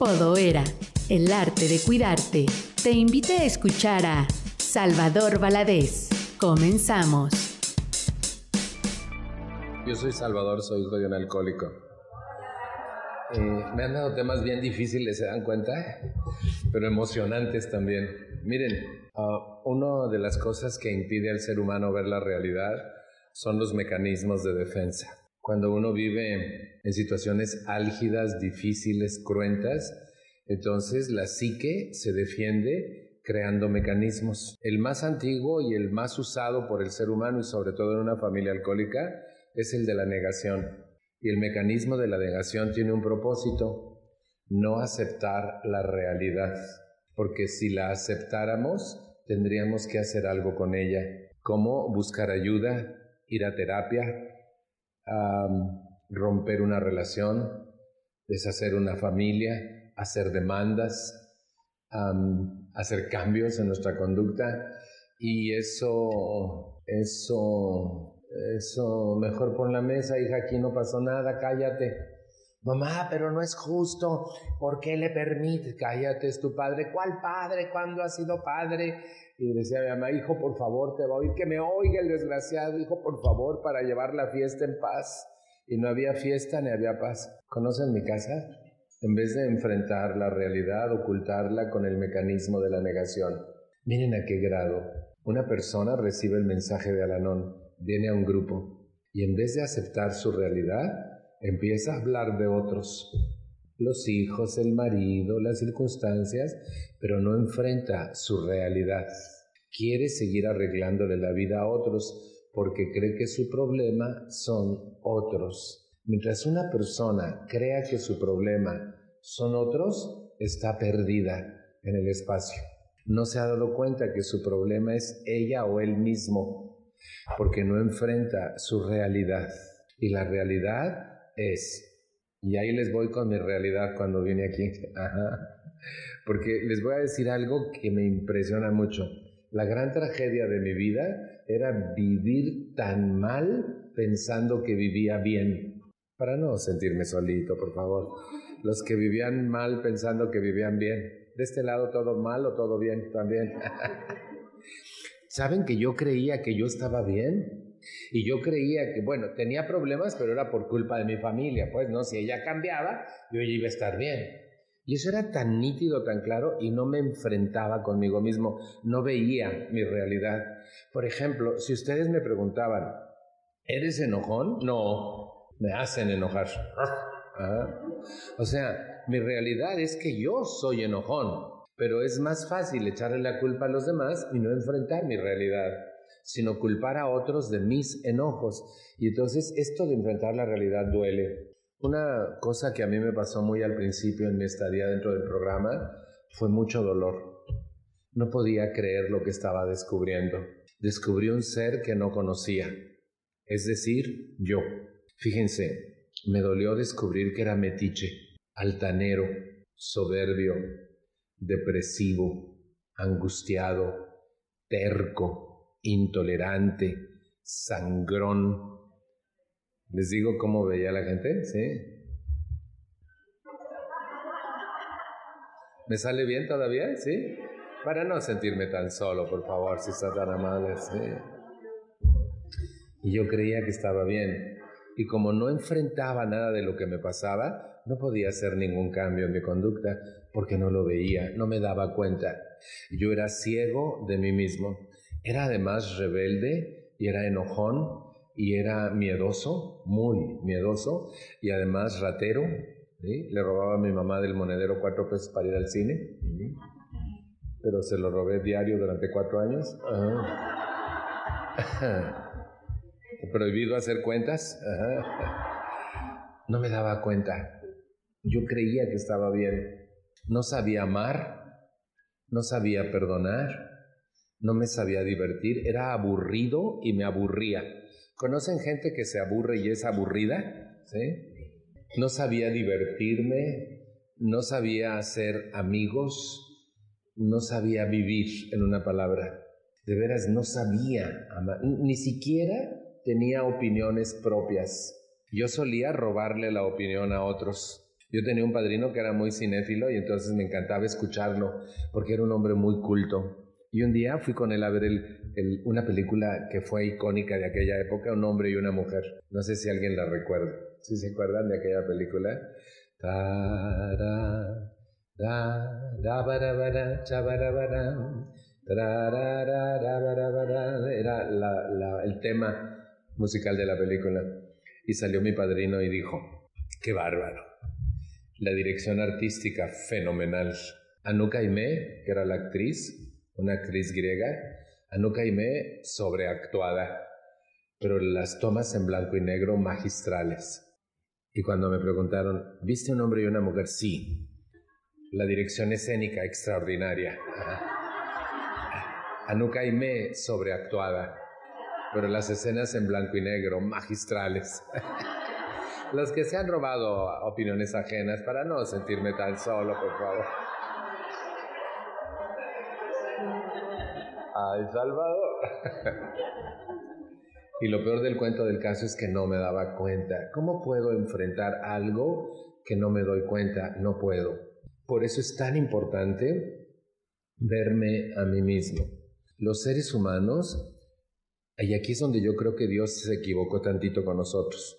Podoera, el arte de cuidarte, te invita a escuchar a Salvador Valadez. Comenzamos. Yo soy Salvador, soy hijo de un alcohólico. Eh, me han dado temas bien difíciles, ¿se dan cuenta? Pero emocionantes también. Miren, uh, una de las cosas que impide al ser humano ver la realidad son los mecanismos de defensa. Cuando uno vive en situaciones álgidas, difíciles, cruentas, entonces la psique se defiende creando mecanismos. El más antiguo y el más usado por el ser humano y sobre todo en una familia alcohólica es el de la negación. Y el mecanismo de la negación tiene un propósito, no aceptar la realidad, porque si la aceptáramos, tendríamos que hacer algo con ella, como buscar ayuda, ir a terapia, romper una relación, deshacer una familia, hacer demandas, hacer cambios en nuestra conducta y eso, eso, eso, mejor pon la mesa, hija, aquí no pasó nada, cállate. Mamá, pero no es justo. ¿Por qué le permite? Cállate, es tu padre. ¿Cuál padre? ¿Cuándo ha sido padre? Y decía mi mamá, hijo, por favor, te va a oír, que me oiga el desgraciado, hijo, por favor, para llevar la fiesta en paz. Y no había fiesta ni había paz. ¿Conocen mi casa? En vez de enfrentar la realidad, ocultarla con el mecanismo de la negación. Miren a qué grado. Una persona recibe el mensaje de Alanón, viene a un grupo, y en vez de aceptar su realidad, empieza a hablar de otros, los hijos, el marido, las circunstancias, pero no enfrenta su realidad. Quiere seguir arreglándole la vida a otros porque cree que su problema son otros. Mientras una persona crea que su problema son otros, está perdida en el espacio. No se ha dado cuenta que su problema es ella o él mismo, porque no enfrenta su realidad. Y la realidad es. Y ahí les voy con mi realidad cuando vine aquí. Porque les voy a decir algo que me impresiona mucho. La gran tragedia de mi vida era vivir tan mal pensando que vivía bien. Para no sentirme solito, por favor. Los que vivían mal pensando que vivían bien. De este lado todo mal o todo bien también. ¿Saben que yo creía que yo estaba bien? Y yo creía que, bueno, tenía problemas, pero era por culpa de mi familia, pues, ¿no? Si ella cambiaba, yo iba a estar bien. Y eso era tan nítido, tan claro, y no me enfrentaba conmigo mismo, no veía mi realidad. Por ejemplo, si ustedes me preguntaban, ¿eres enojón? No, me hacen enojar. Ah. O sea, mi realidad es que yo soy enojón, pero es más fácil echarle la culpa a los demás y no enfrentar mi realidad sino culpar a otros de mis enojos. Y entonces esto de enfrentar la realidad duele. Una cosa que a mí me pasó muy al principio en mi estadía dentro del programa fue mucho dolor. No podía creer lo que estaba descubriendo. Descubrí un ser que no conocía, es decir, yo. Fíjense, me dolió descubrir que era metiche, altanero, soberbio, depresivo, angustiado, terco, intolerante, sangrón. ¿Les digo cómo veía la gente? ¿Sí? ¿Me sale bien todavía? ¿Sí? Para no sentirme tan solo, por favor, si está tan amable. ¿sí? Y yo creía que estaba bien. Y como no enfrentaba nada de lo que me pasaba, no podía hacer ningún cambio en mi conducta porque no lo veía, no me daba cuenta. Yo era ciego de mí mismo. Era además rebelde y era enojón y era miedoso, muy miedoso y además ratero. Le robaba a mi mamá del monedero cuatro pesos para ir al cine, pero se lo robé diario durante cuatro años. Prohibido hacer cuentas. No me daba cuenta. Yo creía que estaba bien. No sabía amar, no sabía perdonar, no me sabía divertir, era aburrido y me aburría. ¿Conocen gente que se aburre y es aburrida? ¿Sí? No sabía divertirme, no sabía hacer amigos, no sabía vivir, en una palabra. De veras, no sabía amar, ni siquiera tenía opiniones propias. Yo solía robarle la opinión a otros. Yo tenía un padrino que era muy cinéfilo y entonces me encantaba escucharlo porque era un hombre muy culto. Y un día fui con él a ver el, una película que fue icónica de aquella época, Un hombre y una mujer. No sé si alguien la recuerda. ¿Sí se acuerdan de aquella película? Era la, el tema musical de la película. Y salió mi padrino y dijo, qué bárbaro. La dirección artística fenomenal. Anuka Aime, que era la actriz, una actriz griega, Anuka Ime, sobreactuada, pero las tomas en blanco y negro magistrales. Y cuando me preguntaron, ¿viste un hombre y una mujer? Sí. La dirección escénica extraordinaria. Anuka Ime, sobreactuada, pero las escenas en blanco y negro magistrales. Los que se han robado opiniones ajenas para no sentirme tan solo, por favor. Ay, Salvador. y lo peor del cuento del caso es que no me daba cuenta. ¿Cómo puedo enfrentar algo que no me doy cuenta? No puedo. Por eso es tan importante verme a mí mismo. Los seres humanos, y aquí es donde yo creo que Dios se equivocó tantito con nosotros.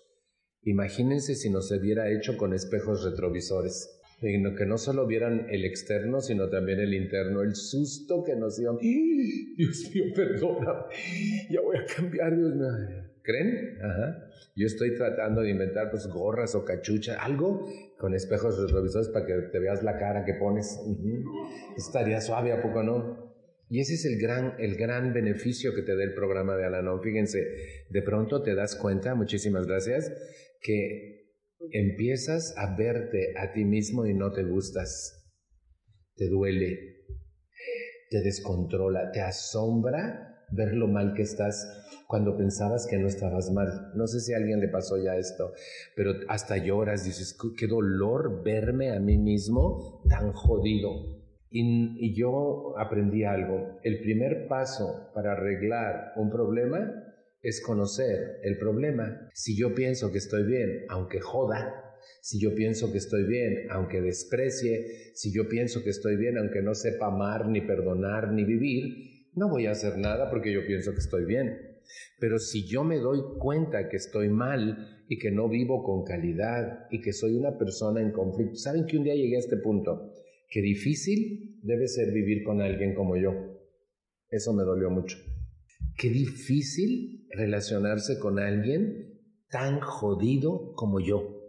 Imagínense si nos hubiera hecho con espejos retrovisores que no solo vieran el externo, sino también el interno, el susto que nos dio. Dios mío, perdona, ya voy a cambiar, Dios mío. ¿Creen? Ajá. Yo estoy tratando de inventar pues gorras o cachucha, algo con espejos retrovisores para que te veas la cara que pones. Estaría suave, ¿a poco no? Y ese es el gran, el gran beneficio que te da el programa de Alanón. Fíjense, de pronto te das cuenta, muchísimas gracias, que empiezas a verte a ti mismo y no te gustas, te duele, te descontrola, te asombra ver lo mal que estás cuando pensabas que no estabas mal. No sé si a alguien le pasó ya esto, pero hasta lloras, dices, qué dolor verme a mí mismo tan jodido. Y, y yo aprendí algo. El primer paso para arreglar un problema es conocer el problema. Si yo pienso que estoy bien, aunque joda, si yo pienso que estoy bien, aunque desprecie, si yo pienso que estoy bien, aunque no sepa amar, ni perdonar, ni vivir, no voy a hacer nada porque yo pienso que estoy bien. Pero si yo me doy cuenta que estoy mal y que no vivo con calidad y que soy una persona en conflicto, ¿saben que un día llegué a este punto? Que difícil debe ser vivir con alguien como yo. Eso me dolió mucho. Qué difícil relacionarse con alguien tan jodido como yo.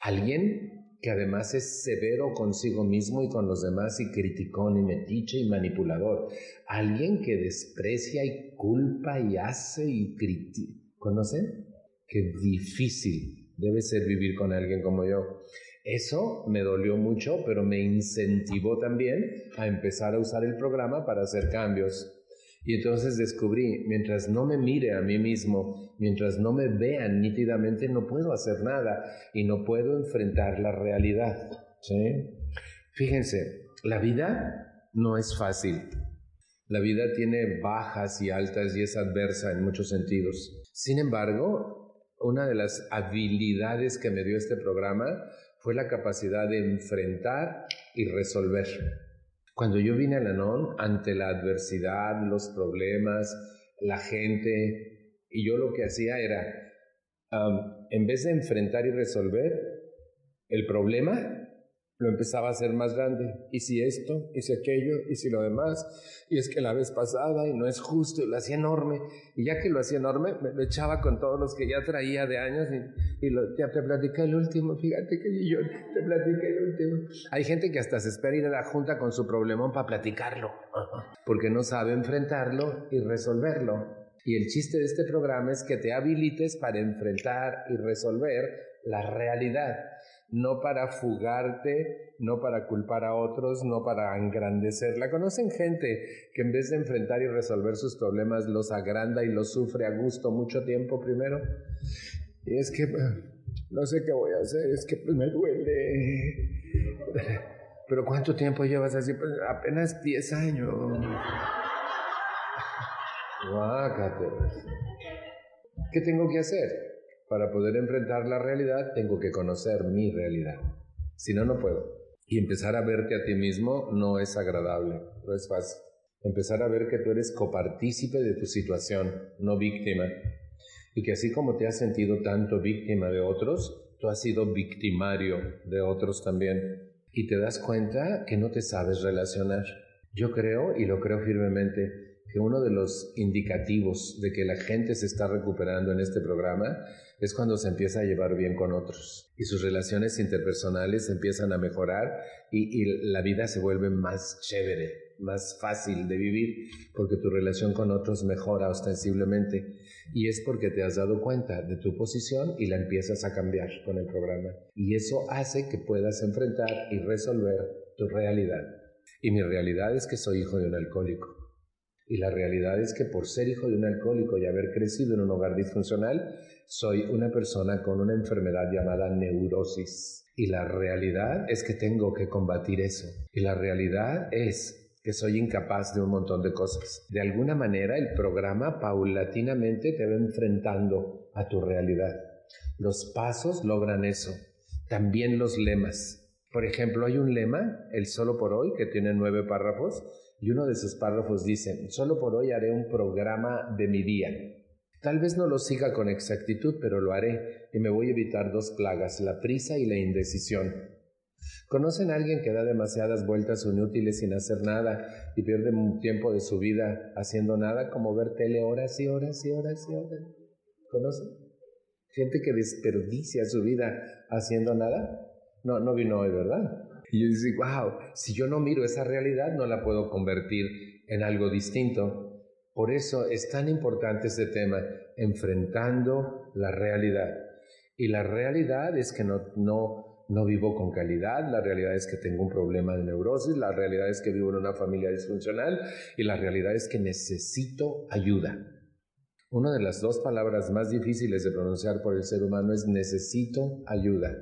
Alguien que además es severo consigo mismo y con los demás y criticón y metiche y manipulador. Alguien que desprecia y culpa y hace y critica. ¿Conocen? Qué difícil debe ser vivir con alguien como yo. Eso me dolió mucho, pero me incentivó también a empezar a usar el programa para hacer cambios. Y entonces descubrí, mientras no me mire a mí mismo, mientras no me vean nítidamente, no puedo hacer nada y no puedo enfrentar la realidad. Fíjense, la vida no es fácil. La vida tiene bajas y altas y es adversa en muchos sentidos. Sin embargo, una de las habilidades que me dio este programa fue la capacidad de enfrentar y resolver. Cuando yo vine a Lanón, ante la adversidad, los problemas, la gente, y yo lo que hacía era, en vez de enfrentar y resolver el problema, lo empezaba a hacer más grande. Y si esto, y si aquello, y si lo demás, y es que la vez pasada, y no es justo, y lo hacía enorme. Y ya que lo hacía enorme, me lo echaba con todos los que ya traía de años, y, lo, ya te platicé el último, fíjate que yo te platiqué el último. Hay gente que hasta se espera ir a la junta con su problemón para platicarlo, porque no sabe enfrentarlo y resolverlo. Y el chiste de este programa es que te habilites para enfrentar y resolver la realidad no para fugarte, no para culpar a otros, no para engrandecerla. ¿Conocen gente que en vez de enfrentar y resolver sus problemas los agranda y los sufre a gusto mucho tiempo primero? Y es que no sé qué voy a hacer, es que pues, me duele. Pero ¿cuánto tiempo llevas así? Pues, apenas 10 años. ¿Qué tengo que hacer? Para poder enfrentar la realidad tengo que conocer mi realidad. Si no, no puedo. Y empezar a verte a ti mismo no es agradable, no es fácil. Empezar a ver que tú eres copartícipe de tu situación, no víctima. Y que así como te has sentido tanto víctima de otros, tú has sido victimario de otros también. Y te das cuenta que no te sabes relacionar. Yo creo, y lo creo firmemente, que uno de los indicativos de que la gente se está recuperando en este programa es cuando se empieza a llevar bien con otros y sus relaciones interpersonales empiezan a mejorar y, la vida se vuelve más chévere, más fácil de vivir porque tu relación con otros mejora ostensiblemente. Y es porque te has dado cuenta de tu posición y la empiezas a cambiar con el programa. Y eso hace que puedas enfrentar y resolver tu realidad. Y mi realidad es que soy hijo de un alcohólico. Y la realidad es que por ser hijo de un alcohólico y haber crecido en un hogar disfuncional, soy una persona con una enfermedad llamada neurosis. Y la realidad es que tengo que combatir eso. Y la realidad es que soy incapaz de un montón de cosas. De alguna manera el programa paulatinamente te va enfrentando a tu realidad. Los pasos logran eso. También los lemas. Por ejemplo, hay un lema, el solo por hoy, que tiene nueve párrafos, y uno de sus párrafos dice, solo por hoy haré un programa de mi día. Tal vez no lo siga con exactitud, pero lo haré y me voy a evitar dos plagas, la prisa y la indecisión. ¿Conocen a alguien que da demasiadas vueltas inútiles sin hacer nada y pierde tiempo de su vida haciendo nada, como ver tele horas y horas y horas y horas? ¿Conocen? Gente que desperdicia su vida haciendo nada. No, no vino hoy, ¿verdad? Y yo digo, wow, si yo no miro esa realidad, no la puedo convertir en algo distinto. Por eso es tan importante este tema, enfrentando la realidad. Y la realidad es que no, no, no vivo con calidad, la realidad es que tengo un problema de neurosis, la realidad es que vivo en una familia disfuncional y la realidad es que necesito ayuda. Una de las dos palabras más difíciles de pronunciar por el ser humano es necesito ayuda.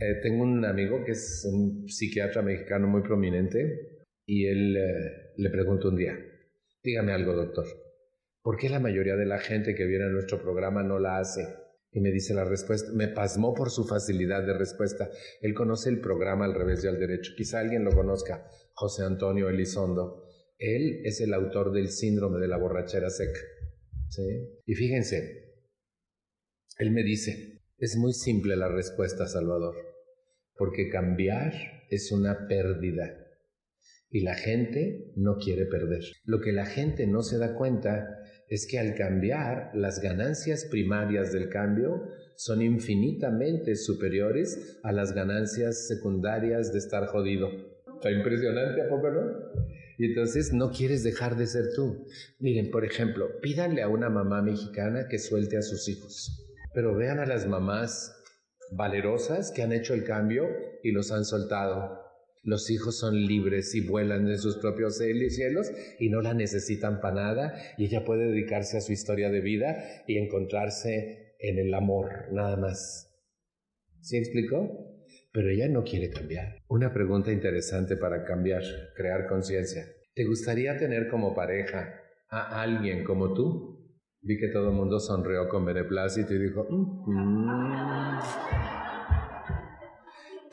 Eh, tengo un amigo que es un psiquiatra mexicano muy prominente y él eh, le preguntó un día, dígame algo doctor, ¿por qué la mayoría de la gente que viene a nuestro programa no la hace? Y me dice la respuesta, me pasmó por su facilidad de respuesta. Él conoce el programa al revés y al derecho. Quizá alguien lo conozca, José Antonio Elizondo. Él es el autor del síndrome de la borrachera seca. ¿sí? Y fíjense, él me dice, es muy simple la respuesta, Salvador, porque cambiar es una pérdida y la gente no quiere perder. Lo que la gente no se da cuenta es que al cambiar, las ganancias primarias del cambio son infinitamente superiores a las ganancias secundarias de estar jodido. Está impresionante, ¿a poco no? Y entonces no quieres dejar de ser tú. Miren, por ejemplo, pídanle a una mamá mexicana que suelte a sus hijos. Pero vean a las mamás valerosas que han hecho el cambio y los han soltado. Los hijos son libres y vuelan en sus propios cielos y no la necesitan para nada y ella puede dedicarse a su historia de vida y encontrarse en el amor, nada más. ¿Sí explicó? Pero ella no quiere cambiar. Una pregunta interesante para cambiar, crear conciencia. ¿Te gustaría tener como pareja a alguien como tú? Vi que todo el mundo sonrió con beneplácito y dijo, mm,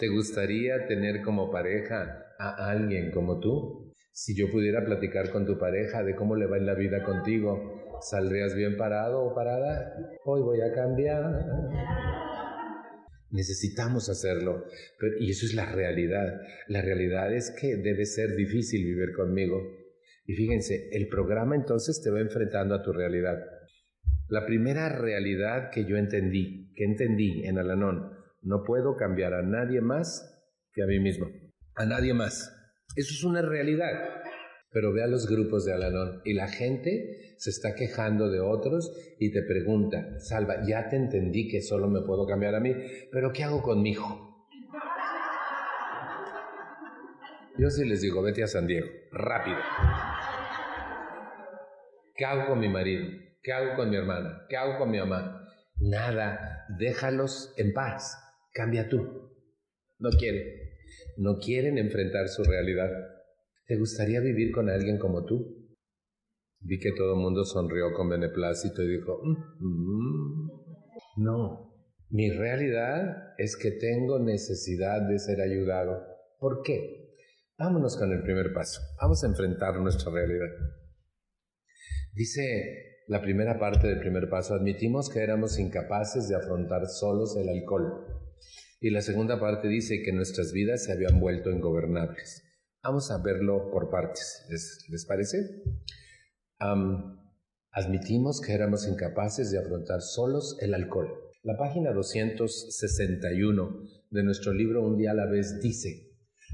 ¿te gustaría tener como pareja a alguien como tú? Si yo pudiera platicar con tu pareja de cómo le va en la vida contigo, ¿saldrías bien parado o parada? Hoy voy a cambiar. Necesitamos hacerlo. y eso es la realidad. La realidad es que debe ser difícil vivir conmigo. Y fíjense, el programa entonces te va enfrentando a tu realidad. La primera realidad que yo entendí, que entendí en Alanón, no puedo cambiar a nadie más que a mí mismo. A nadie más. Eso es una realidad. Pero ve a los grupos de Alanón y la gente se está quejando de otros y te pregunta, Salva, ya te entendí que solo me puedo cambiar a mí, pero ¿qué hago con mi hijo? Yo sí les digo, vete a San Diego, rápido. ¿Qué hago con mi marido? ¿Qué hago con mi hermana? ¿Qué hago con mi mamá? Nada, déjalos en paz. Cambia tú. No quieren. No quieren enfrentar su realidad. ¿Te gustaría vivir con alguien como tú? Vi que todo el mundo sonrió con beneplácito y dijo, mm, mm, no, Mi realidad es que tengo necesidad de ser ayudado. ¿Por qué? Vámonos con el primer paso. Vamos a enfrentar nuestra realidad. Dice la primera parte del primer paso, admitimos que éramos incapaces de afrontar solos el alcohol. Y la segunda parte dice que nuestras vidas se habían vuelto ingobernables. Vamos a verlo por partes. ¿Les, parece? admitimos que éramos incapaces de afrontar solos el alcohol. La página 261 de nuestro libro Un día a la vez dice,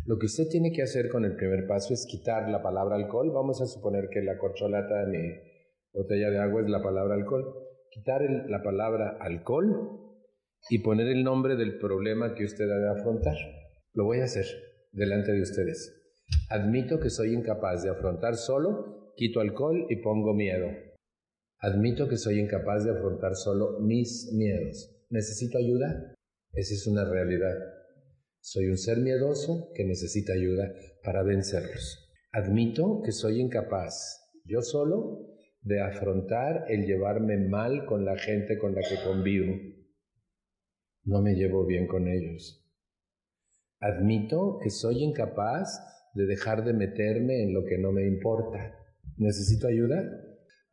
lo que usted tiene que hacer con el primer paso es quitar la palabra alcohol. Vamos a suponer que la corcholata de mi botella de agua es la palabra alcohol. Quitar la palabra alcohol y poner el nombre del problema que usted debe afrontar. Lo voy a hacer delante de ustedes. Admito que soy incapaz de afrontar solo, quito alcohol y pongo miedo. Admito que soy incapaz de afrontar solo mis miedos. ¿Necesito ayuda? Esa es una realidad. Soy un ser miedoso que necesita ayuda para vencerlos. Admito que soy incapaz, yo solo, de afrontar el llevarme mal con la gente con la que convivo. No me llevo bien con ellos. Admito que soy incapaz de dejar de meterme en lo que no me importa. ¿Necesito ayuda?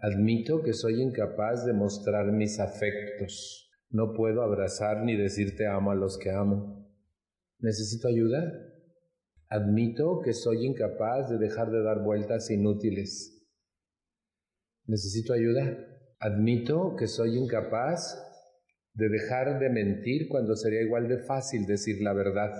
Admito que soy incapaz de mostrar mis afectos. No puedo abrazar ni decir te amo a los que amo. ¿Necesito ayuda? Admito que soy incapaz de dejar de dar vueltas inútiles. ¿Necesito ayuda? Admito que soy incapaz de dejar de mentir cuando sería igual de fácil decir la verdad.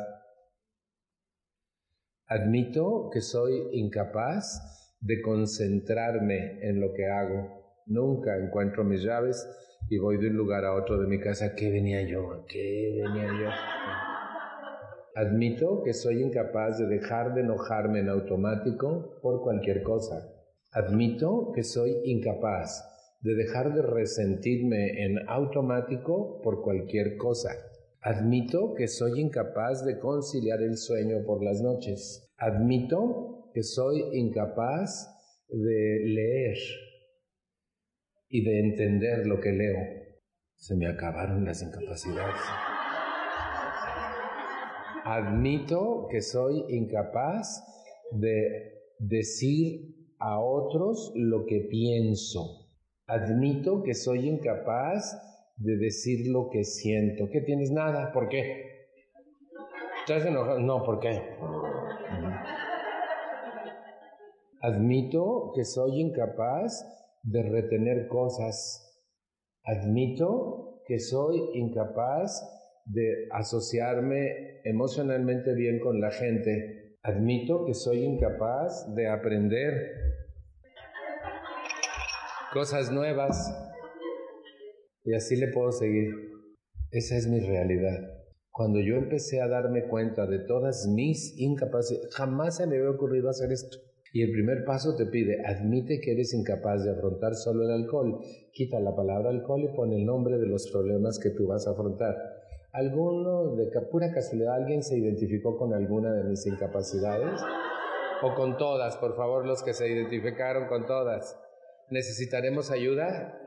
Admito que soy incapaz de concentrarme en lo que hago. Nunca encuentro mis llaves y voy de un lugar a otro de mi casa. ¿Qué venía yo? ¿Qué venía yo? Admito que soy incapaz de dejar de enojarme en automático por cualquier cosa. Admito que soy incapaz de dejar de resentirme en automático por cualquier cosa. Admito que soy incapaz de conciliar el sueño por las noches. Admito que soy incapaz de leer y de entender lo que leo. Se me acabaron las incapacidades. Admito que soy incapaz de decir a otros lo que pienso. Admito que soy incapaz de decir lo que siento. ¿Qué tienes? Nada. ¿Por qué? ¿Estás enojado? No, ¿por qué? Admito que soy incapaz de retener cosas. Admito que soy incapaz de asociarme emocionalmente bien con la gente. Admito que soy incapaz de aprender cosas nuevas. Y así le puedo seguir. Esa es mi realidad. Cuando yo empecé a darme cuenta de todas mis incapacidades, jamás se me había ocurrido hacer esto. Y el primer paso te pide, admite que eres incapaz de afrontar solo el alcohol. Quita la palabra alcohol y pon el nombre de los problemas que tú vas a afrontar. ¿Alguno, de pura casualidad, alguien se identificó con alguna de mis incapacidades? ¿O con todas? Por favor, los que se identificaron con todas. ¿Necesitaremos ayuda?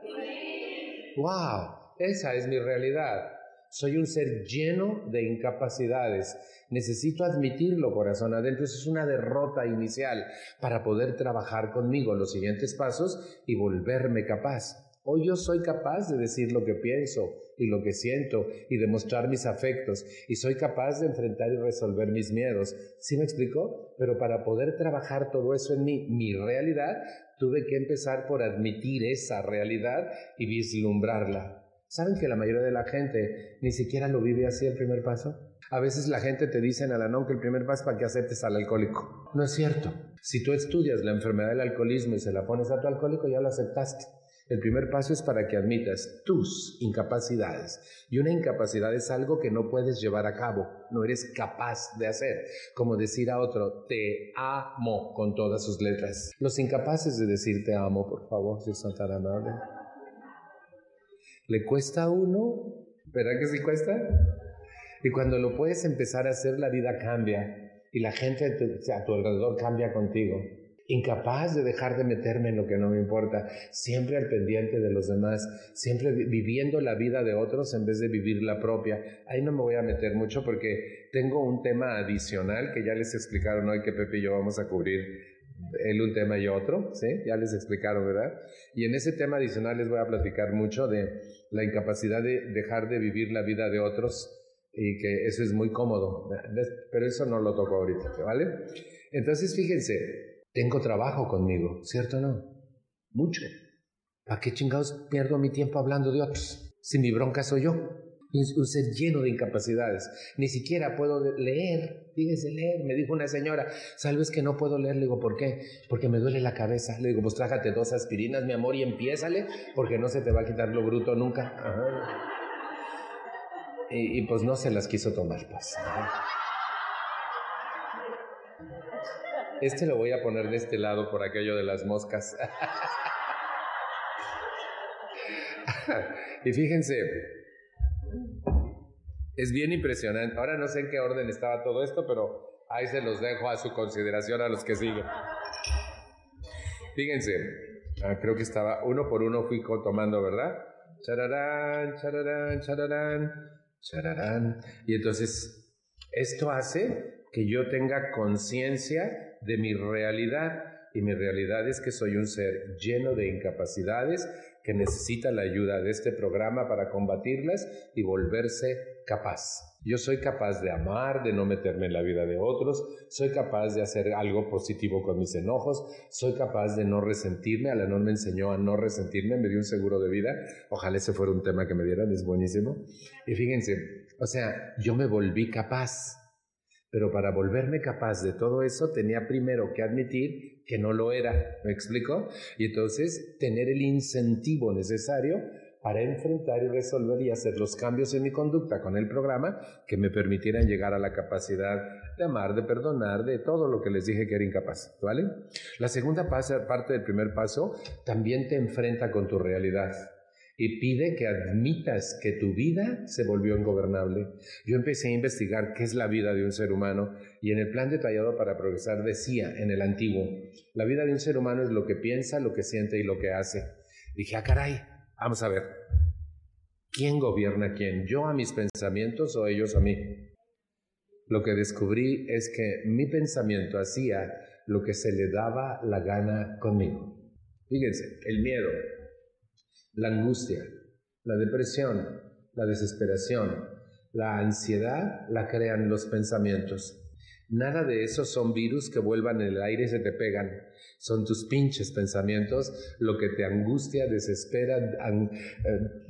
¡Wow! Esa es mi realidad. Soy un ser lleno de incapacidades. Necesito admitirlo, corazón adentro. Eso es una derrota inicial para poder trabajar conmigo los siguientes pasos y volverme capaz. Hoy yo soy capaz de decir lo que pienso y lo que siento y de mostrar mis afectos y soy capaz de enfrentar y resolver mis miedos. ¿Sí me explico? Pero para poder trabajar todo eso en mí, mi realidad, tuve que empezar por admitir esa realidad y vislumbrarla. ¿Saben que la mayoría de la gente ni siquiera lo vive así el primer paso? A veces la gente te dice en Alanón que el primer paso para que aceptes al alcohólico. No es cierto. Si tú estudias la enfermedad del alcoholismo y se la pones a tu alcohólico, ya lo aceptaste. El primer paso es para que admitas tus incapacidades. Y una incapacidad es algo que no puedes llevar a cabo, no eres capaz de hacer. Como decir a otro, te amo con todas sus letras. Los incapaces de decir te amo, por favor, si son tan amables. ¿Le cuesta a uno? ¿Verdad que sí cuesta? Y cuando lo puedes empezar a hacer, la vida cambia y la gente a tu, alrededor cambia contigo. Incapaz de dejar de meterme en lo que no me importa, siempre al pendiente de los demás, siempre viviendo la vida de otros en vez de vivir la propia. Ahí no me voy a meter mucho porque tengo un tema adicional que ya les explicaron hoy que Pepe y yo vamos a cubrir él un tema y otro, ¿sí? Ya les explicaron, ¿verdad? Y en ese tema adicional les voy a platicar mucho de la incapacidad de dejar de vivir la vida de otros y que eso es muy cómodo, pero eso no lo toco ahorita, ¿vale? Entonces, fíjense, tengo trabajo conmigo, ¿cierto o no? Mucho. ¿Para qué chingados pierdo mi tiempo hablando de otros? Si mi bronca soy yo. Un ser lleno de incapacidades. Ni siquiera puedo leer. Fíjese leer. Me dijo una señora, ¿sabes que no puedo leer? Le digo, ¿por qué? Porque me duele la cabeza. Le digo, pues trájate dos aspirinas, mi amor, y empiézale, porque no se te va a quitar lo bruto nunca. Y, pues no se las quiso tomar, pues. Este lo voy a poner de este lado por aquello de las moscas. y fíjense, es bien impresionante. Ahora no sé en qué orden estaba todo esto, pero ahí se los dejo a su consideración a los que siguen. Fíjense, ah, creo que estaba uno por uno fui tomando, ¿verdad? Chararán, chararán, chararán, chararán. Y entonces, esto hace que yo tenga conciencia de mi realidad. Y mi realidad es que soy un ser lleno de incapacidades que necesita la ayuda de este programa para combatirlas y volverse capaz. Yo soy capaz de amar, de no meterme en la vida de otros, soy capaz de hacer algo positivo con mis enojos, soy capaz de no resentirme, Alanón me enseñó a no resentirme, me dio un seguro de vida, ojalá ese fuera un tema que me dieran, es buenísimo. Y fíjense, o sea, yo me volví capaz, pero para volverme capaz de todo eso tenía primero que admitir que no lo era, ¿me explico? Y entonces tener el incentivo necesario para enfrentar y resolver y hacer los cambios en mi conducta con el programa que me permitieran llegar a la capacidad de amar, de perdonar, de todo lo que les dije que era incapaz, ¿vale? La segunda parte del primer paso también te enfrenta con tu realidad y pide que admitas que tu vida se volvió ingobernable. Yo empecé a investigar qué es la vida de un ser humano y en el plan detallado para progresar decía en el antiguo, la vida de un ser humano es lo que piensa, lo que siente y lo que hace. Dije, ah, caray, vamos a ver, ¿quién gobierna a quién? ¿Yo a mis pensamientos o ellos a mí? Lo que descubrí es que mi pensamiento hacía lo que se le daba la gana conmigo. Fíjense, el miedo, la angustia, la depresión, la desesperación, la ansiedad la crean los pensamientos. Nada de eso son virus que vuelvan en el aire y se te pegan. Son tus pinches pensamientos lo que te angustia, desespera, eh,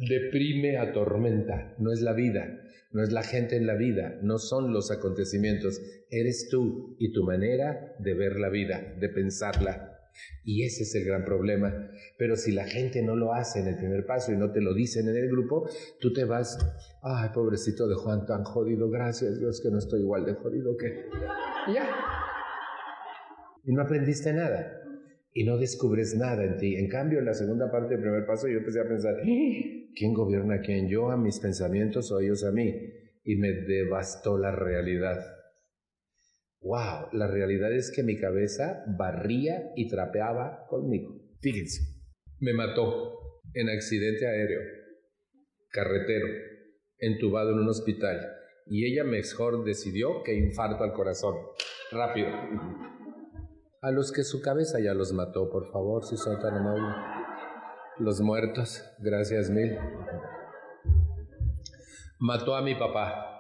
deprime, atormenta. No es la vida, no es la gente en la vida, no son los acontecimientos. Eres tú y tu manera de ver la vida, de pensarla. Y ese es el gran problema. Pero si la gente no lo hace en el primer paso y no te lo dicen en el grupo, tú te vas, ay, pobrecito de Juan, tan jodido, gracias Dios que no estoy igual de jodido que... ya. Y no aprendiste nada. Y no descubres nada en ti. En cambio, en la segunda parte del primer paso yo empecé a pensar, ¿quién gobierna a quién? ¿Yo a mis pensamientos o ellos a mí? Y me devastó la realidad wow, la realidad es que mi cabeza barría y trapeaba conmigo. Fíjense, me mató en accidente aéreo, carretero, entubado en un hospital. Y ella mejor decidió que infarto al corazón. Rápido. A los que su cabeza ya los mató, por favor, si son tan amables. Los muertos, gracias mil. Mató a mi papá,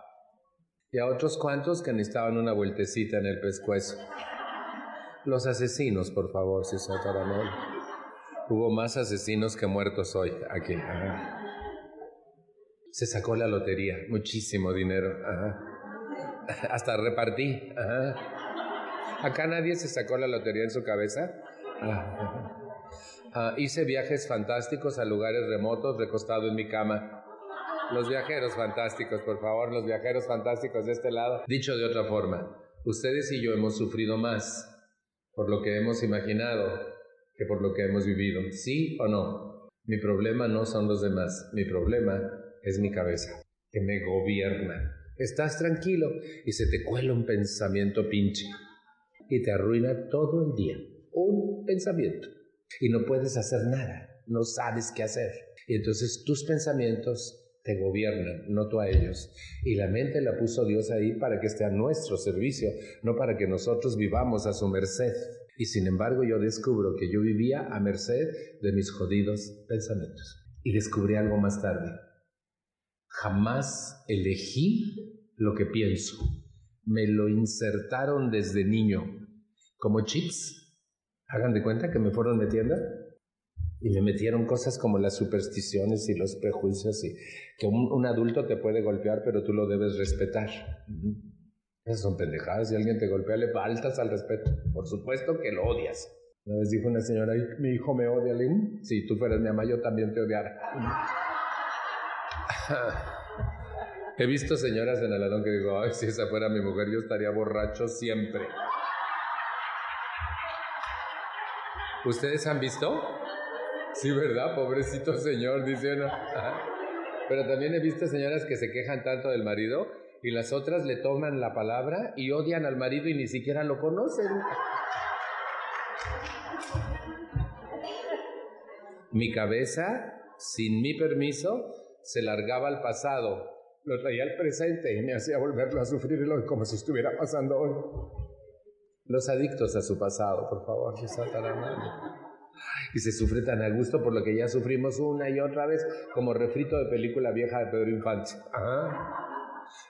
y a otros cuantos que necesitaban una vueltecita en el pescuezo. Los asesinos, por favor, si son amor. Hubo más asesinos que muertos hoy aquí. Se sacó la lotería, muchísimo dinero. Hasta repartí. Acá nadie se sacó la lotería en su cabeza. Ah, hice viajes fantásticos a lugares remotos recostado en mi cama. Los viajeros fantásticos, por favor, los viajeros fantásticos de este lado. Dicho de otra forma, ustedes y yo hemos sufrido más por lo que hemos imaginado que por lo que hemos vivido. ¿Sí o no? Mi problema no son los demás, mi problema es mi cabeza, que me gobierna. Estás tranquilo y se te cuela un pensamiento pinche y te arruina todo el día. un pensamiento. Y no puedes hacer nada, no sabes qué hacer. Y entonces tus pensamientos te gobiernan, no tú a ellos. Y la mente la puso Dios ahí para que esté a nuestro servicio, no para que nosotros vivamos a su merced. Y sin embargo yo descubro que yo vivía a merced de mis jodidos pensamientos. Y descubrí algo más tarde. Jamás elegí lo que pienso. Me lo insertaron desde niño, como chips. Hagan de cuenta que me fueron metiendo y me metieron cosas como las supersticiones y los prejuicios y que un, adulto te puede golpear, pero tú lo debes respetar. Esas son pendejadas. Si alguien te golpea, le faltas al respeto. Por supuesto que lo odias. Una vez dijo una señora, mi hijo me odia. Le si tú fueras mi mamá, yo también te odiara. He visto señoras en Aladón que digo, ay, si esa fuera mi mujer, yo estaría borracho siempre. ¿Ustedes han visto? Sí, ¿verdad? Pobrecito señor, dice uno. Pero también he visto señoras que se quejan tanto del marido y las otras le toman la palabra y odian al marido y ni siquiera lo conocen. Mi cabeza, sin mi permiso, se largaba al pasado, lo traía al presente y me hacía volverlo a sufrir como si estuviera pasando hoy. Los adictos a su pasado, por favor, y se sufre tan a gusto por lo que ya sufrimos una y otra vez, como refrito de película vieja de Pedro Infante.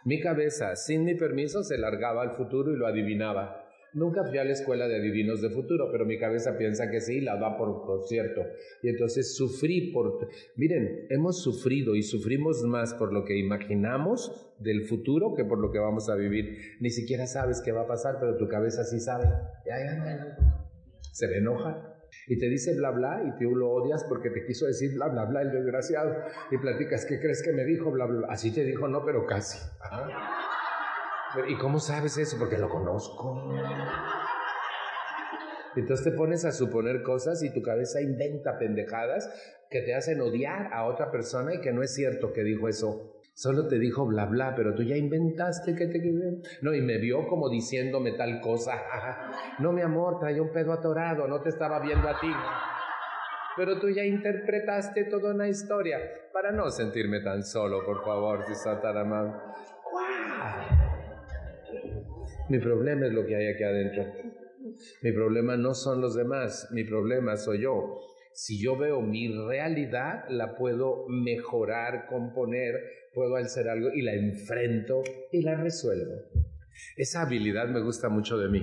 Mi cabeza, sin mi permiso, se largaba al futuro y lo adivinaba. Nunca fui a la escuela de adivinos de futuro, pero mi cabeza piensa que sí, la da por, por, cierto. Y entonces sufrí por... Miren, hemos sufrido y sufrimos más por lo que imaginamos del futuro que por lo que vamos a vivir. Ni siquiera sabes qué va a pasar, pero tu cabeza sí sabe. Se le enoja y te dice bla bla y tú lo odias porque te quiso decir bla bla bla el desgraciado y platicas, ¿qué crees que me dijo? Bla bla. Así te dijo, no, pero casi. ¿Y cómo sabes eso? Porque lo conozco. Entonces te pones a suponer cosas y tu cabeza inventa pendejadas que te hacen odiar a otra persona y que no es cierto que dijo eso. Solo te dijo bla bla, pero tú ya inventaste que te... No, y me vio como diciéndome tal cosa. No, mi amor, traía un pedo atorado, no te estaba viendo a ti. Pero tú ya interpretaste toda una historia. Para no sentirme tan solo, por favor, si mal. Mi problema es lo que hay aquí adentro. Mi problema no son los demás, mi problema soy yo. Si yo veo mi realidad, la puedo mejorar, componer, puedo hacer algo y la enfrento y la resuelvo. Esa habilidad me gusta mucho de mí,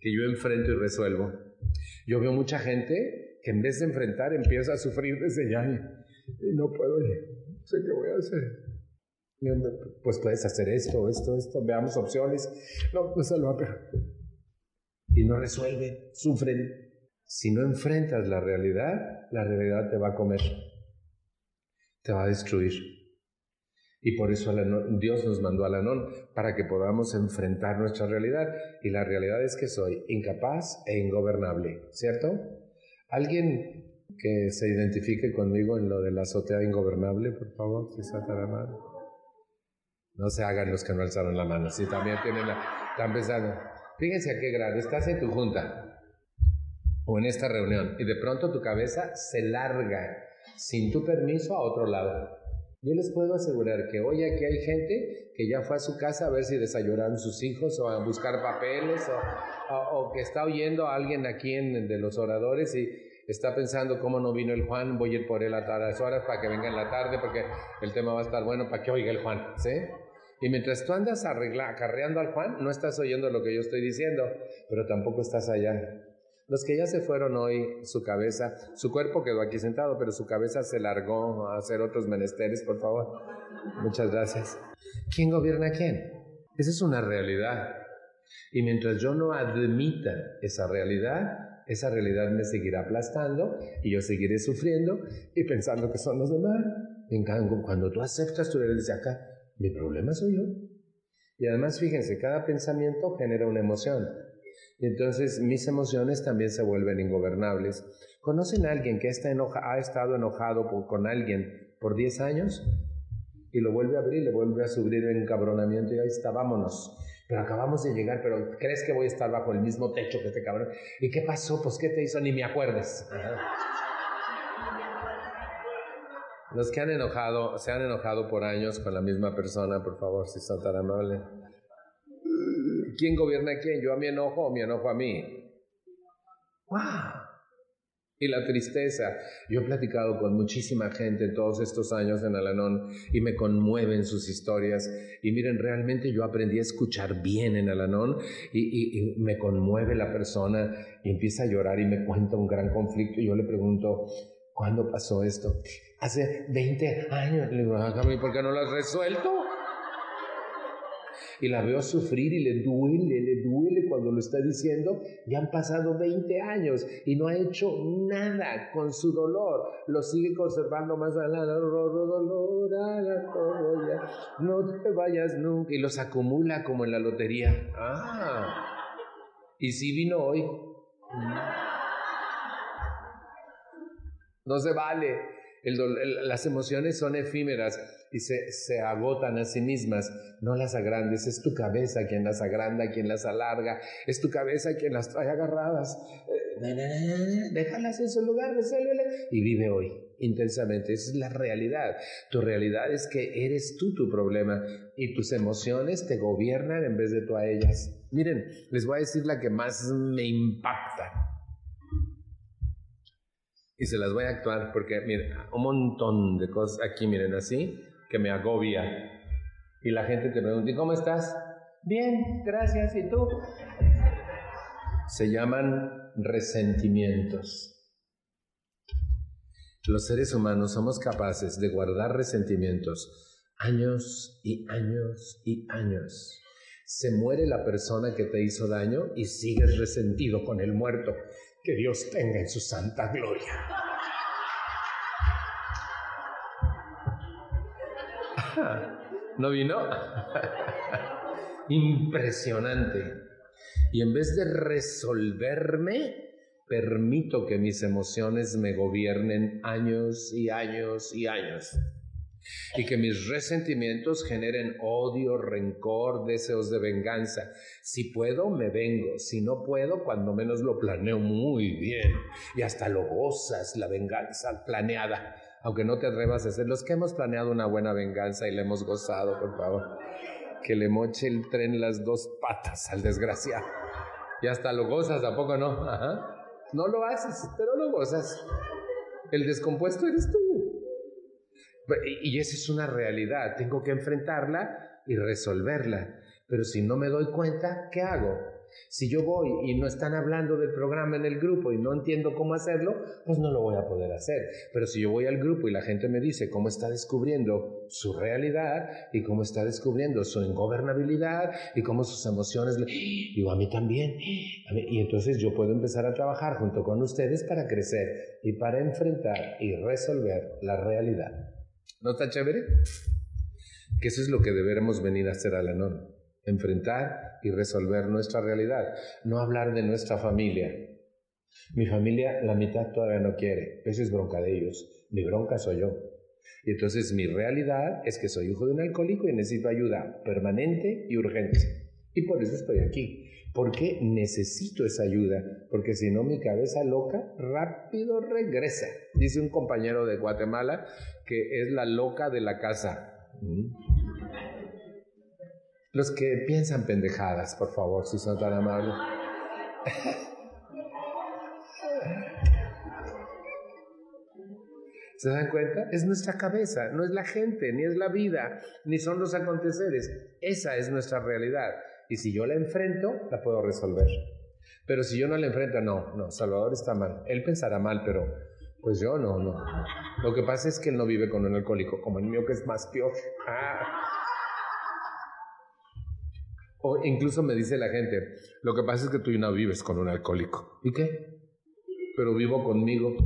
que yo enfrento y resuelvo. Yo veo mucha gente que en vez de enfrentar empieza a sufrir desde ya y, no puedo, no sé qué voy a hacer. Pues puedes hacer esto, esto, esto, veamos opciones. No, pues lo va Y no resuelven, sufren. Si no enfrentas la realidad, la realidad te va a comer, te va a destruir. Y por eso Dios nos mandó a Anón, para que podamos enfrentar nuestra realidad. Y la realidad es que soy incapaz e ingobernable, ¿cierto? ¿Alguien que se identifique conmigo en lo de la azotea ingobernable, por favor, si la mano? No se hagan los que no alzaron la mano, si también tienen la... Están pensando, fíjense a qué grado, estás en tu junta o en esta reunión y de pronto tu cabeza se larga sin tu permiso a otro lado. Yo les puedo asegurar que hoy aquí hay gente que ya fue a su casa a ver si desayunaron sus hijos o a buscar papeles o, que está oyendo a alguien aquí en, de los oradores y está pensando cómo no vino el Juan, voy a ir por él a las horas para que venga en la tarde porque el tema va a estar bueno para que oiga el Juan, ¿sí? Y mientras tú andas acarreando al Juan, no estás oyendo lo que yo estoy diciendo, pero tampoco estás allá. Los que ya se fueron hoy, su cabeza, su cuerpo quedó aquí sentado, pero su cabeza se largó a hacer otros menesteres, por favor. Muchas gracias. ¿Quién gobierna a quién? Esa es una realidad. Y mientras yo no admita esa realidad, esa realidad me seguirá aplastando y yo seguiré sufriendo y pensando que son los demás. En cambio, cuando tú aceptas tu realidad, acá, mi problema soy yo. Y además, fíjense, cada pensamiento genera una emoción. Entonces mis emociones también se vuelven ingobernables. ¿Conocen a alguien que está ha estado enojado con alguien por 10 años? Y lo vuelve a abrir, le vuelve a subir el encabronamiento y ahí está, vámonos. pero acabamos de llegar, pero ¿crees que voy a estar bajo el mismo techo que este cabrón? ¿Y qué pasó? Pues ¿qué te hizo? Ni me acuerdes. Los que han enojado, se han enojado por años con la misma persona, por favor, si son tan amables. ¿Quién gobierna a quién? ¿Yo a mi enojo o mi enojo a mí? ¡Wow! Y la tristeza. Yo he platicado con muchísima gente todos estos años en Alanón y me conmueven sus historias. Y miren, realmente yo aprendí a escuchar bien en Alanón y, y, me conmueve la persona y empieza a llorar y me cuenta un gran conflicto. Y yo le pregunto, ¿cuándo pasó esto? Hace 20 años. Le digo, ¿por qué no lo has resuelto? Y la veo sufrir y le duele, le duele cuando lo está diciendo. Ya han pasado 20 años y no ha hecho nada con su dolor. Lo sigue conservando más adelante. No te vayas nunca. Y los acumula como en la lotería. Ah. Y si vino hoy. No se vale. las emociones son efímeras y se, agotan a sí mismas. No las agrandes, es tu cabeza quien las agranda, quien las alarga, es tu cabeza quien las trae agarradas. Eh, déjalas en su lugar, y vive hoy intensamente. Esa es la realidad. Tu realidad es que eres tú tu problema y tus emociones te gobiernan en vez de tú a ellas. Miren, les voy a decir la que más me impacta. Y se las voy a actuar porque, miren, un montón de cosas aquí, miren, así que me agobia. Y la gente te pregunta, ¿y cómo estás? Bien, gracias. ¿Y tú? Se llaman resentimientos. Los seres humanos somos capaces de guardar resentimientos años y años y años. Se muere la persona que te hizo daño y sigues resentido con el muerto. Que Dios tenga en su santa gloria. ¿No vino? Impresionante. Y en vez de resolverme, permito que mis emociones me gobiernen años y años y años. Y que mis resentimientos generen odio, rencor, deseos de venganza. Si puedo, me vengo. Si no puedo, cuando menos lo planeo muy bien. Y hasta lo gozas, la venganza planeada aunque no te atrevas a hacer, los que hemos planeado una buena venganza y le hemos gozado, por favor, que le moche el tren las dos patas al desgraciado. Y hasta lo gozas, ¿a poco no? No lo haces, pero lo gozas. El descompuesto eres tú. Y esa es una realidad, tengo que enfrentarla y resolverla. Pero si no me doy cuenta, ¿qué hago? Si yo voy y no están hablando del programa en el grupo y no entiendo cómo hacerlo, pues no lo voy a poder hacer. Pero si yo voy al grupo y la gente me dice cómo está descubriendo su realidad y cómo está descubriendo su ingobernabilidad y cómo sus emociones, digo a mí también. Y entonces yo puedo empezar a trabajar junto con ustedes para crecer y para enfrentar y resolver la realidad. ¿No está chévere? Que eso es lo que deberemos venir a hacer a la norma enfrentar y resolver nuestra realidad, no hablar de nuestra familia. Mi familia, la mitad todavía no quiere, eso es bronca de ellos, mi bronca soy yo. Y entonces mi realidad es que soy hijo de un alcohólico y necesito ayuda permanente y urgente. Y por eso estoy aquí. porque necesito esa ayuda? Porque si no mi cabeza loca rápido regresa. Dice un compañero de Guatemala que es la loca de la casa. ¿Mm? Los que piensan pendejadas, por favor, si son tan amables. ¿Se dan cuenta? Es nuestra cabeza, no es la gente, ni es la vida, ni son los aconteceres. Esa es nuestra realidad. Y si yo la enfrento, la puedo resolver. Pero si yo no la enfrento, no, no, Salvador está mal. Él pensará mal, pero pues yo no, no. Lo que pasa es que él no vive con un alcohólico, como el mío que es más peor. Ah. O incluso me dice la gente, lo que pasa es que tú no vives con un alcohólico. ¿Y qué? Pero vivo conmigo.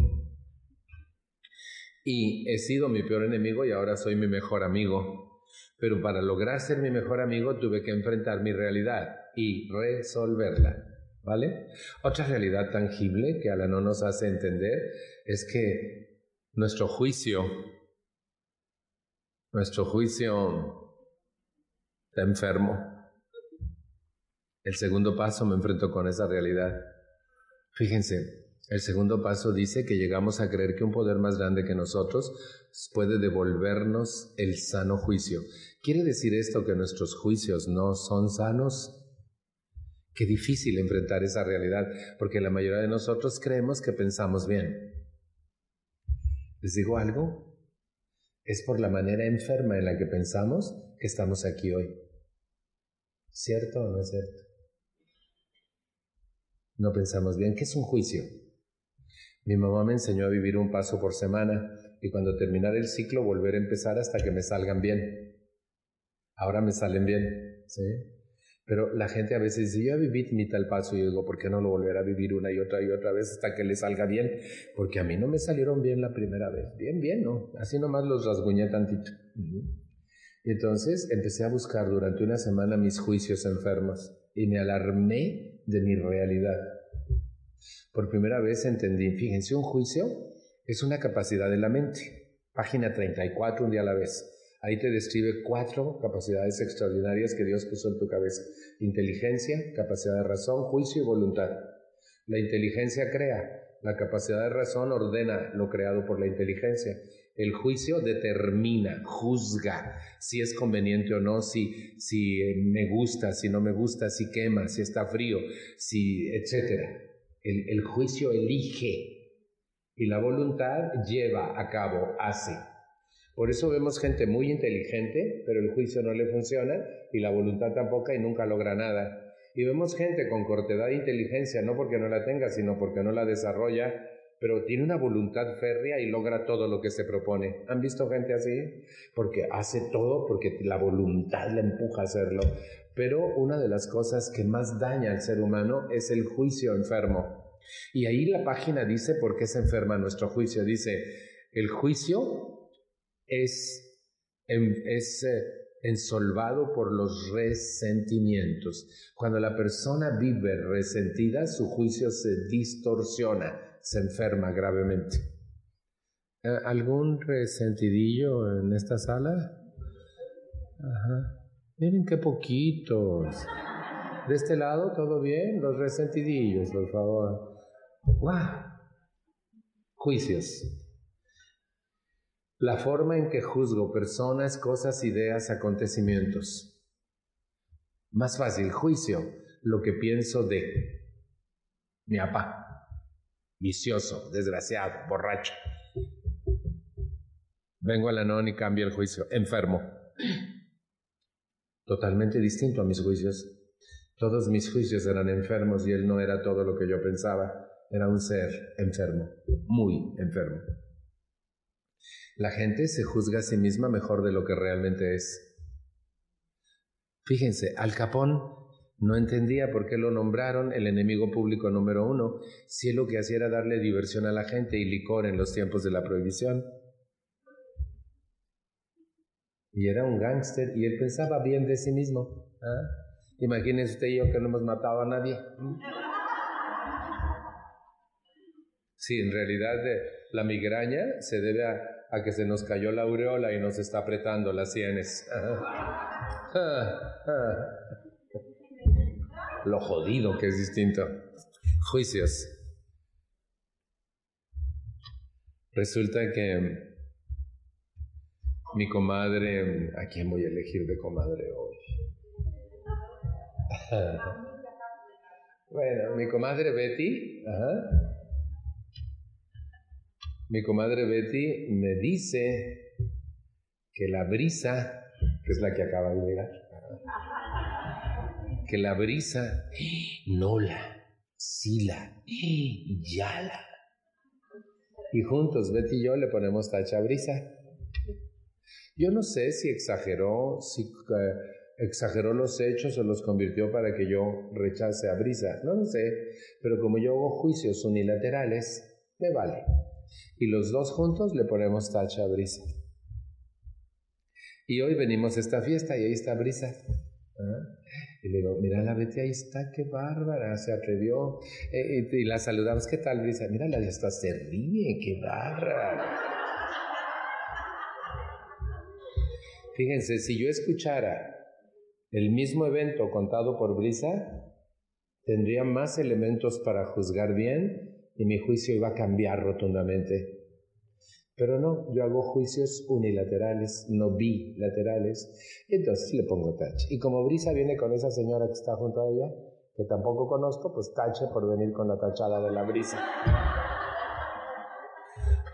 Y he sido mi peor enemigo y ahora soy mi mejor amigo. Pero para lograr ser mi mejor amigo tuve que enfrentar mi realidad y resolverla. ¿Vale? Otra realidad tangible que Ala no nos hace entender es que nuestro juicio, nuestro juicio está enfermo. El segundo paso me enfrento con esa realidad. Fíjense, el segundo paso dice que llegamos a creer que un poder más grande que nosotros puede devolvernos el sano juicio. ¿Quiere decir esto que nuestros juicios no son sanos? Qué difícil enfrentar esa realidad, porque la mayoría de nosotros creemos que pensamos bien. ¿Les digo algo? Es por la manera enferma en la que pensamos que estamos aquí hoy. ¿Cierto o no es cierto? No pensamos bien. ¿Qué es un juicio? Mi mamá me enseñó a vivir un paso por semana y cuando terminara el ciclo volver a empezar hasta que me salgan bien. Ahora me salen bien, ¿sí? Pero la gente a veces dice, yo viví mi tal paso y digo, ¿por qué no lo volverá a vivir una y otra y otra vez hasta que le salga bien? Porque a mí no me salieron bien la primera vez. Bien, bien, ¿no? Así nomás los rasguñé tantito. Entonces empecé a buscar durante una semana mis juicios enfermos y me alarmé de mi realidad. Por primera vez entendí, fíjense, un juicio es una capacidad de la mente. Página 34, un día a la vez. Ahí te describe cuatro capacidades extraordinarias que Dios puso en tu cabeza. Inteligencia, capacidad de razón, juicio y voluntad. La inteligencia crea, la capacidad de razón ordena lo creado por la inteligencia. El juicio determina, juzga si es conveniente o no, si, si eh, me gusta, si no me gusta, si quema, si está frío, si, etc. El, el juicio elige y la voluntad lleva a cabo, hace. Por eso vemos gente muy inteligente, pero el juicio no le funciona y la voluntad tampoco y nunca logra nada. Y vemos gente con cortedad e inteligencia, no porque no la tenga, sino porque no la desarrolla, pero tiene una voluntad férrea y logra todo lo que se propone. ¿Han visto gente así? Porque hace todo porque la voluntad le empuja a hacerlo. Pero una de las cosas que más daña al ser humano es el juicio enfermo. Y ahí la página dice por qué se enferma nuestro juicio. Dice, el juicio es, es eh, ensolvado por los resentimientos. Cuando la persona vive resentida, su juicio se distorsiona, se enferma gravemente. Eh, ¿Algún resentidillo en esta sala? Ajá. Miren qué poquitos. De este lado, ¿todo bien? Los resentidillos, por favor. ¡Wow! Juicios. La forma en que juzgo personas, cosas, ideas, acontecimientos. Más fácil, juicio, lo que pienso de mi papá, vicioso, desgraciado, borracho. Vengo a la y cambio el juicio, enfermo. Totalmente distinto a mis juicios. Todos mis juicios eran enfermos y él no era todo lo que yo pensaba. Era un ser enfermo, muy enfermo. La gente se juzga a sí misma mejor de lo que realmente es. Fíjense, Al Capón no entendía por qué lo nombraron el enemigo público número uno, si lo que hacía era darle diversión a la gente y licor en los tiempos de la prohibición. Y era un gángster y él pensaba bien de sí mismo. ¿ah? Imagínense usted y yo que no hemos matado a nadie. Sí, en realidad la migraña se debe a a que se nos cayó la aureola y nos está apretando las sienes. Lo jodido que es distinto. Juicios. Resulta que mi comadre, ¿a quién voy a elegir de comadre hoy? bueno, mi comadre Betty, ajá, mi comadre Betty me dice que la brisa, que es la que acaba de llegar, que la brisa, Nola, Sila, Yala. Y juntos Betty y yo le ponemos tacha brisa. Yo no sé si exageró, si eh, exageró los hechos o los convirtió para que yo rechace a brisa. No lo sé, pero como yo hago juicios unilaterales, me vale y los dos juntos le ponemos tacha a Brisa. Y hoy venimos a esta fiesta y ahí está Brisa. ¿Ah? Y le digo, mira la Betty, ahí está, qué bárbara, se atrevió. Eh, y, la saludamos, ¿qué tal, Brisa? Mira, la hasta se ríe, qué bárbara. Fíjense, si yo escuchara el mismo evento contado por Brisa, tendría más elementos para juzgar bien y mi juicio iba a cambiar rotundamente. Pero no, yo hago juicios unilaterales, no bilaterales, entonces le pongo tache. Y como Brisa viene con esa señora que está junto a ella, que tampoco conozco, pues tache por venir con la tachada de la Brisa.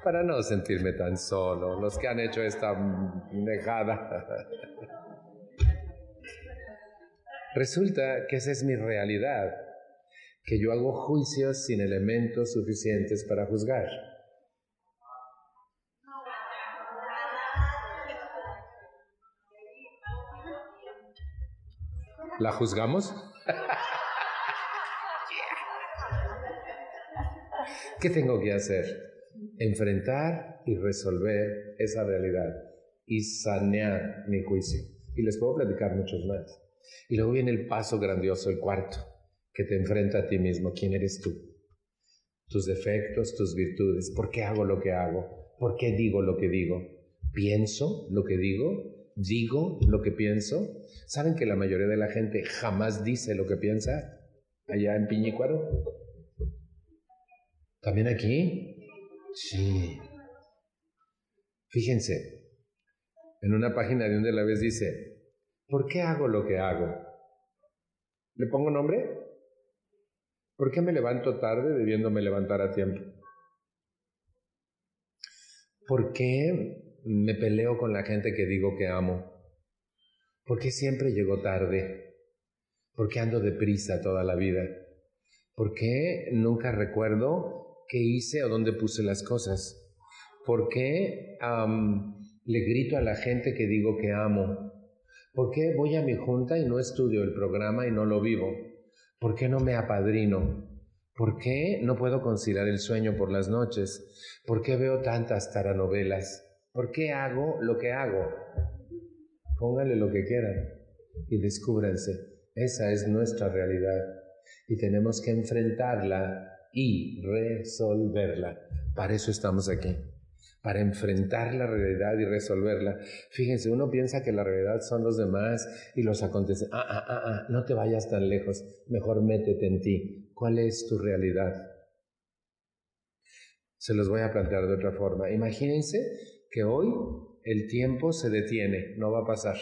Para no sentirme tan solo, los que han hecho esta dejada. Resulta que esa es mi realidad, que yo hago juicios sin elementos suficientes para juzgar. ¿La juzgamos? ¿Qué tengo que hacer? Enfrentar y resolver esa realidad y sanear mi juicio. Y les puedo platicar muchos más. Y luego viene el paso grandioso, el cuarto, que te enfrenta a ti mismo. ¿Quién eres tú? Tus defectos, tus virtudes. ¿Por qué hago lo que hago? ¿Por qué digo lo que digo? ¿Pienso lo que digo? ¿Digo lo que pienso? ¿Saben que la mayoría de la gente jamás dice lo que piensa? Allá en Piñícuaro. ¿También aquí? Sí. Fíjense, en una página de un de la vez dice, ¿por qué hago lo que hago? ¿Le pongo nombre? ¿Por qué me levanto tarde debiéndome levantar a tiempo? ¿Por qué me peleo con la gente que digo que amo? ¿Por qué siempre llego tarde? ¿Por qué ando deprisa toda la vida? ¿Por qué nunca recuerdo qué hice o dónde puse las cosas? ¿Por qué le grito a la gente que digo que amo? ¿Por qué voy a mi junta y no estudio el programa y no lo vivo? ¿Por qué no me apadrino? ¿Por qué no puedo conciliar el sueño por las noches? ¿Por qué veo tantas taranovelas? ¿Por qué hago lo que hago? Pónganle lo que quieran y descúbranse. Esa es nuestra realidad y tenemos que enfrentarla y resolverla. Para eso estamos aquí, para enfrentar la realidad y resolverla. Fíjense, uno piensa que la realidad son los demás y los acontece. Ah, ah, ah, ah, no te vayas tan lejos, mejor métete en ti. ¿Cuál es tu realidad? Se los voy a plantear de otra forma. Imagínense que hoy el tiempo se detiene, no va a pasar.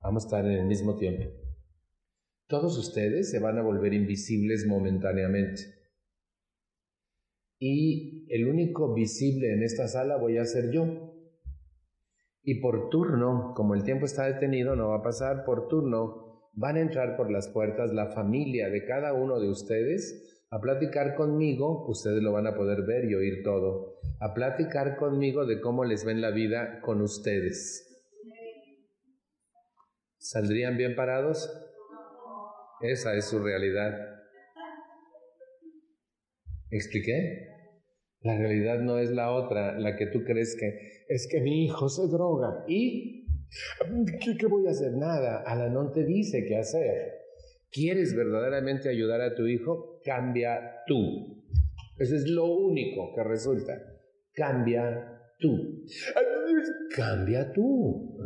Vamos a estar en el mismo tiempo. Todos ustedes se van a volver invisibles momentáneamente. Y el único visible en esta sala voy a ser yo. Y por turno, como el tiempo está detenido, no va a pasar, por turno van a entrar por las puertas la familia de cada uno de ustedes a platicar conmigo, ustedes lo van a poder ver y oír todo, a platicar conmigo de cómo les ven la vida con ustedes. ¿Saldrían bien parados? Esa es su realidad. ¿Expliqué? La realidad no es la otra, la que tú crees que es que mi hijo se droga. ¿Y qué, voy a hacer? Nada. Alanón te dice qué hacer. ¿Quieres verdaderamente ayudar a tu hijo? Cambia tú. Eso es lo único que resulta. Cambia tú. Cambia tú.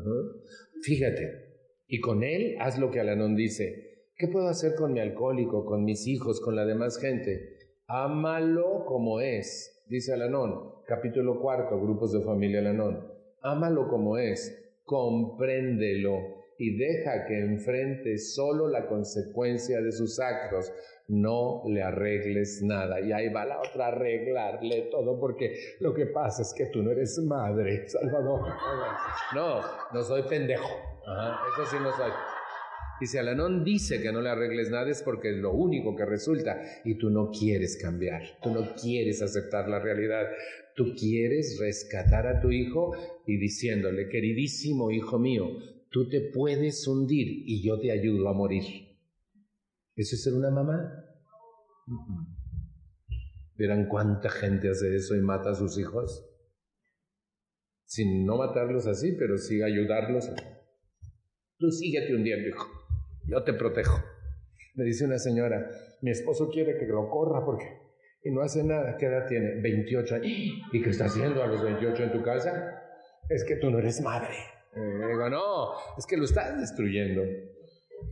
Fíjate. Y con él haz lo que Alanón dice. ¿Qué puedo hacer con mi alcohólico, con mis hijos, con la demás gente? Ámalo como es, dice Alanón, capítulo cuarto, grupos de familia Alanón. Ámalo como es, compréndelo y deja que enfrente solo la consecuencia de sus actos. No le arregles nada. Y ahí va la otra arreglarle todo porque lo que pasa es que tú no eres madre, Salvador. No, no soy pendejo. eso sí no soy. Y si Alanón dice que no le arregles nada es porque es lo único que resulta y tú no quieres cambiar, tú no quieres aceptar la realidad, tú quieres rescatar a tu hijo y diciéndole, queridísimo hijo mío, tú te puedes hundir y yo te ayudo a morir. ¿Eso es ser una mamá? ¿Verán cuánta gente hace eso y mata a sus hijos? Sin no matarlos así, pero sí ayudarlos. Tú síguete hundiendo, hijo. Yo te protejo. Me dice una señora, mi esposo quiere que lo corra porque... Y no hace nada. ¿Qué edad tiene? 28 años. ¿Y qué está haciendo a los 28 en tu casa? Es que tú no eres madre. Eh, digo, no, es que lo estás destruyendo.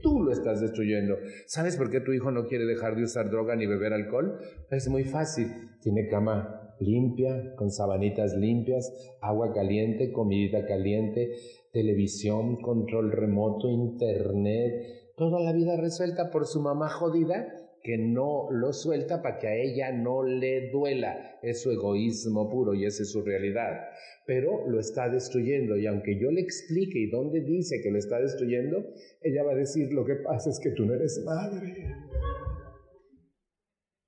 Tú lo estás destruyendo. ¿Sabes por qué tu hijo no quiere dejar de usar droga ni beber alcohol? Es muy fácil. Tiene cama limpia, con sabanitas limpias, agua caliente, comidita caliente, televisión, control remoto, internet, toda la vida resuelta por su mamá jodida que no lo suelta para que a ella no le duela. Es su egoísmo puro y esa es su realidad. Pero lo está destruyendo y aunque yo le explique y dónde dice que lo está destruyendo, ella va a decir lo que pasa es que tú no eres madre.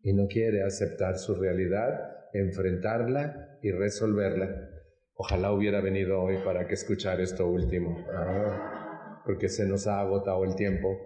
Y no quiere aceptar su realidad, enfrentarla y resolverla. Ojalá hubiera venido hoy para que escuchar esto último. Ah porque se nos ha agotado el tiempo.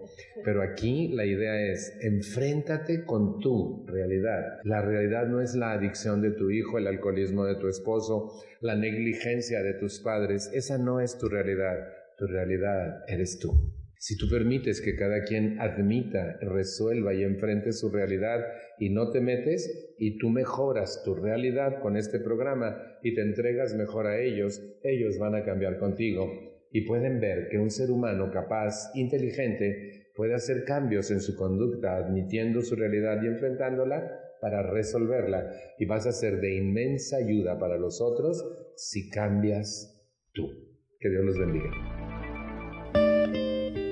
Pero aquí la idea es, enfréntate con tu realidad. La realidad no es la adicción de tu hijo, el alcoholismo de tu esposo, la negligencia de tus padres. Esa no es tu realidad. Tu realidad eres tú. Si tú permites que cada quien admita, resuelva y enfrente su realidad y no te metes y tú mejoras tu realidad con este programa y te entregas mejor a ellos, ellos van a cambiar contigo y pueden ver que un ser humano capaz, inteligente, puede hacer cambios en su conducta, admitiendo su realidad y enfrentándola para resolverla. Y vas a ser de inmensa ayuda para los otros si cambias tú. Que Dios los bendiga.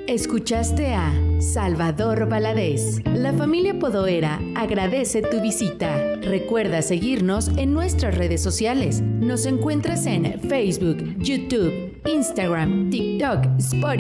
Escuchaste a Salvador Valadez. La familia Podoera agradece tu visita. Recuerda seguirnos en nuestras redes sociales. Nos encuentras en Facebook, YouTube, Instagram, TikTok, Spotify